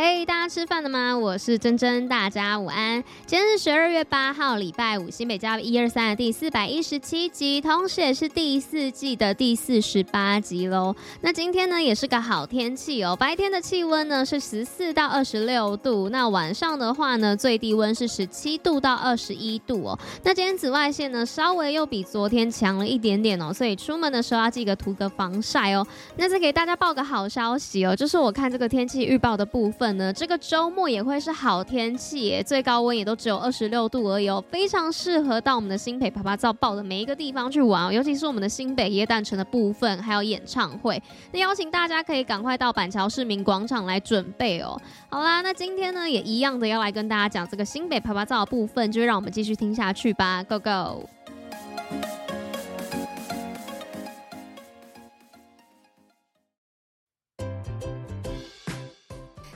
嘿大家吃饭了吗？我是珍珍，大家午安。今天是十二月八号，礼拜五，新北加一二三的第四百一十七集，同时也是第四季的第四十八集喽。那今天呢，也是个好天气哦。白天的气温呢是十四到二十六度，那晚上的话呢，最低温是十七度到二十一度哦。那今天紫外线呢，稍微又比昨天强了一点点哦，所以出门的时候要记得涂个防晒哦。那再给大家报个好消息哦，就是我看这个天气预报的部分。呢，这个周末也会是好天气，最高温也都只有二十六度而已哦，非常适合到我们的新北啪啪照报的每一个地方去玩哦，尤其是我们的新北耶诞城的部分，还有演唱会，那邀请大家可以赶快到板桥市民广场来准备哦。好啦，那今天呢也一样的要来跟大家讲这个新北啪啪照的部分，就让我们继续听下去吧，Go Go！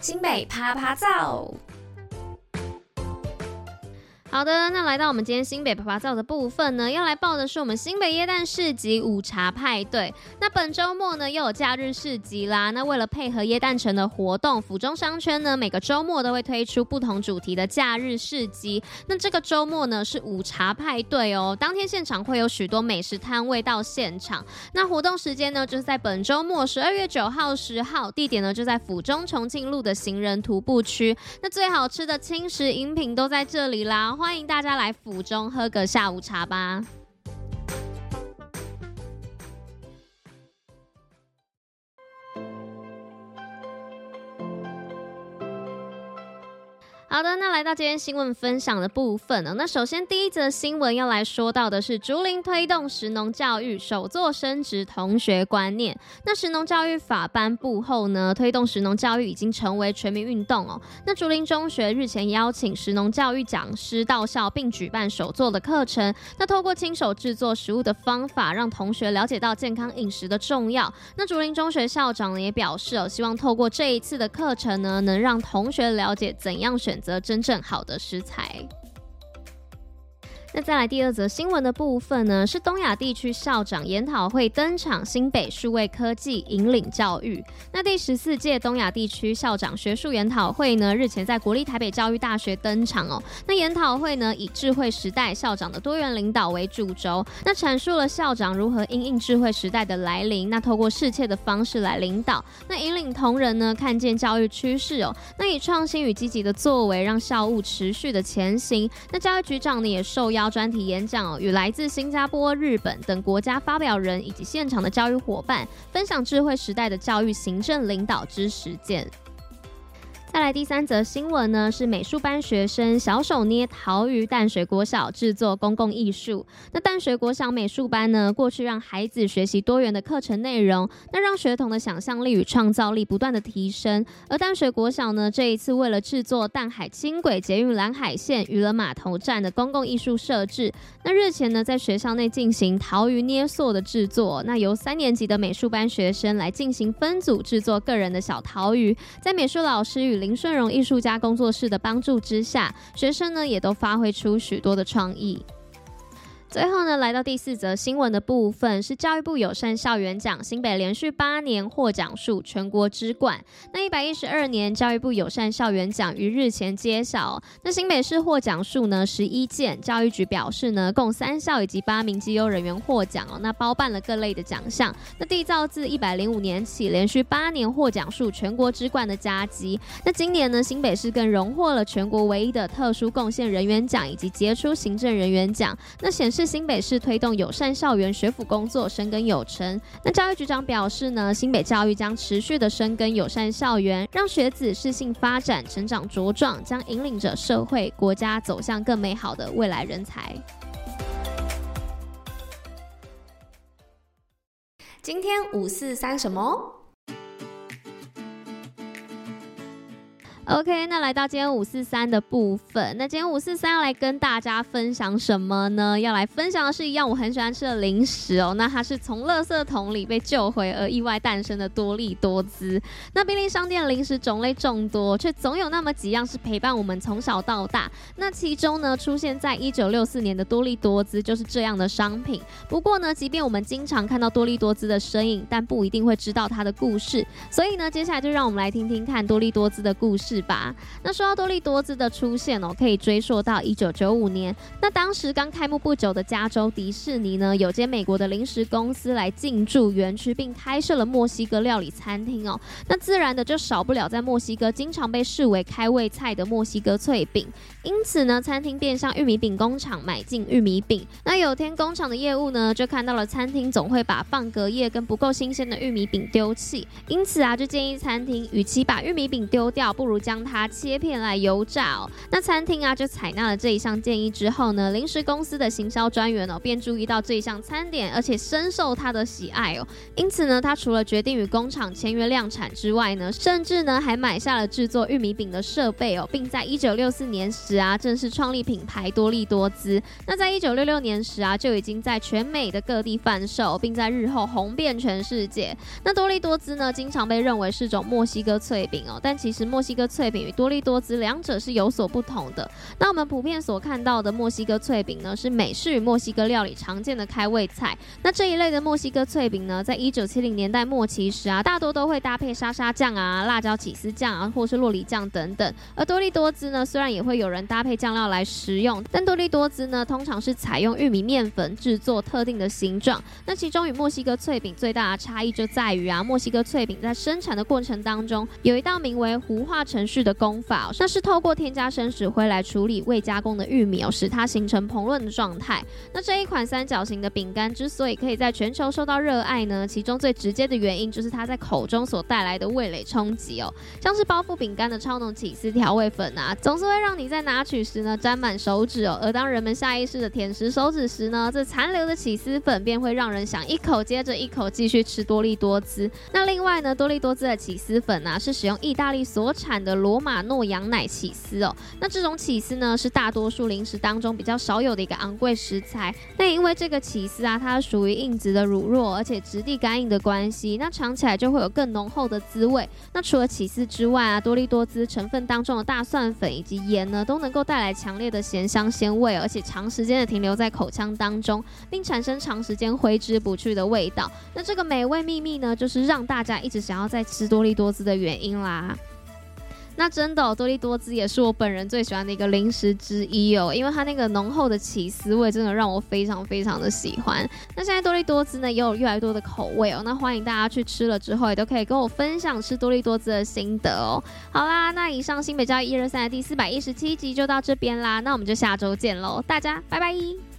新北趴趴造。好的，那来到我们今天新北趴趴造的部分呢，要来报的是我们新北耶诞市集午茶派对。那本周末呢又有假日市集啦。那为了配合耶诞城的活动，府中商圈呢每个周末都会推出不同主题的假日市集。那这个周末呢是午茶派对哦，当天现场会有许多美食摊位到现场。那活动时间呢就是在本周末十二月九号、十号，地点呢就在府中重庆路的行人徒步区。那最好吃的轻食饮品都在这里啦。欢迎大家来府中喝个下午茶吧。好的，那来到今天新闻分享的部分呢，那首先第一则新闻要来说到的是竹林推动食农教育，首座升职同学观念。那食农教育法颁布后呢，推动食农教育已经成为全民运动哦。那竹林中学日前邀请食农教育讲师到校，并举办首座的课程。那透过亲手制作食物的方法，让同学了解到健康饮食的重要。那竹林中学校长呢也表示哦，希望透过这一次的课程呢，能让同学了解怎样选择真正好的食材。那再来第二则新闻的部分呢，是东亚地区校长研讨会登场，新北数位科技引领教育。那第十四届东亚地区校长学术研讨会呢，日前在国立台北教育大学登场哦。那研讨会呢，以智慧时代校长的多元领导为主轴，那阐述了校长如何因应智慧时代的来临，那透过适切的方式来领导，那引领同仁呢，看见教育趋势哦，那以创新与积极的作为，让校务持续的前行。那教育局长呢，也受邀。专题演讲与来自新加坡、日本等国家发表人以及现场的教育伙伴分享智慧时代的教育行政领导之实践。再来第三则新闻呢，是美术班学生小手捏陶鱼，淡水国小制作公共艺术。那淡水国小美术班呢，过去让孩子学习多元的课程内容，那让学童的想象力与创造力不断的提升。而淡水国小呢，这一次为了制作淡海轻轨捷运蓝海线渔人码头站的公共艺术设置，那日前呢，在学校内进行陶鱼捏塑的制作。那由三年级的美术班学生来进行分组制作个人的小陶鱼，在美术老师与林顺荣艺术家工作室的帮助之下，学生呢也都发挥出许多的创意。最后呢，来到第四则新闻的部分，是教育部友善校园奖，新北连续八年获奖数全国之冠。那一百一十二年教育部友善校园奖于日前揭晓，那新北市获奖数呢十一件，教育局表示呢，共三校以及八名绩优人员获奖哦，那包办了各类的奖项。那缔造自一百零五年起连续八年获奖数全国之冠的佳绩。那今年呢，新北市更荣获了全国唯一的特殊贡献人员奖以及杰出行政人员奖。那显示。是新北市推动友善校园学府工作深耕有成。那教育局长表示呢，新北教育将持续的深耕友善校园，让学子适性发展、成长茁壮，将引领着社会国家走向更美好的未来人才。今天五四三什么？OK，那来到今天五四三的部分，那今天五四三要来跟大家分享什么呢？要来分享的是一样我很喜欢吃的零食哦。那它是从垃圾桶里被救回而意外诞生的多利多滋。那便利商店零食种类众多，却总有那么几样是陪伴我们从小到大。那其中呢，出现在一九六四年的多利多滋就是这样的商品。不过呢，即便我们经常看到多利多滋的身影，但不一定会知道它的故事。所以呢，接下来就让我们来听听看多利多滋的故事吧。那说到多利多兹的出现哦，可以追溯到一九九五年。那当时刚开幕不久的加州迪士尼呢，有间美国的零食公司来进驻园区，并开设了墨西哥料理餐厅哦。那自然的就少不了在墨西哥经常被视为开胃菜的墨西哥脆饼。因此呢，餐厅便向玉米饼工厂买进玉米饼。那有天工厂的业务呢，就看到了餐厅总会把放隔夜跟不够新鲜的玉米饼丢弃，因此啊，就建议餐厅，与其把玉米饼丢掉，不如将它切片来油炸哦。那餐厅啊就采纳了这一项建议之后呢，零食公司的行销专员哦便注意到这一项餐点，而且深受他的喜爱哦。因此呢，他除了决定与工厂签约量产之外呢，甚至呢还买下了制作玉米饼的设备哦，并在一九六四年时啊正式创立品牌多利多滋。那在一九六六年时啊就已经在全美的各地贩售，并在日后红遍全世界。那多利多滋呢，经常被认为是种墨西哥脆饼哦，但其实墨西哥脆饼与多利多滋两者是有所不同的。那我们普遍所看到的墨西哥脆饼呢，是美式与墨西哥料理常见的开胃菜。那这一类的墨西哥脆饼呢，在一九七零年代末期时啊，大多都会搭配沙沙酱啊、辣椒起司酱啊，或是洛梨酱等等。而多利多滋呢，虽然也会有人搭配酱料来食用，但多利多滋呢，通常是采用玉米面粉制作特定的形状。那其中与墨西哥脆饼最大的差异就在于啊，墨西哥脆饼在生产的过程当中，有一道名为糊化成程序的功法，那是透过添加生石灰来处理未加工的玉米哦，使它形成膨润的状态。那这一款三角形的饼干之所以可以在全球受到热爱呢，其中最直接的原因就是它在口中所带来的味蕾冲击哦，像是包覆饼干的超浓起司调味粉啊，总是会让你在拿取时呢沾满手指哦，而当人们下意识的舔食手指时呢，这残留的起司粉便会让人想一口接着一口继续吃多利多滋。那另外呢，多利多滋的起司粉啊，是使用意大利所产的罗马诺羊奶起司哦。那这种起司呢，是大多数零食当中比较少有的一个昂贵食材。那因为这个起司啊，它属于硬质的乳酪，而且质地干硬的关系，那尝起来就会有更浓厚的滋味。那除了起司之外啊，多利多滋成分当中的大蒜粉以及盐呢，都能够带来强烈的咸香鲜味，而且长时间的停留在口腔当中，并产生长时间挥之不去的味道。那这个美味秘密呢，就是让大家一直想要再吃多利多滋的原因啦。那真的哦，多利多滋也是我本人最喜欢的一个零食之一哦，因为它那个浓厚的起司味真的让我非常非常的喜欢。那现在多利多滋呢也有越来越多的口味哦，那欢迎大家去吃了之后也都可以跟我分享吃多利多滋的心得哦。好啦，那以上新北教育一二三的第四百一十七集就到这边啦，那我们就下周见喽，大家拜拜。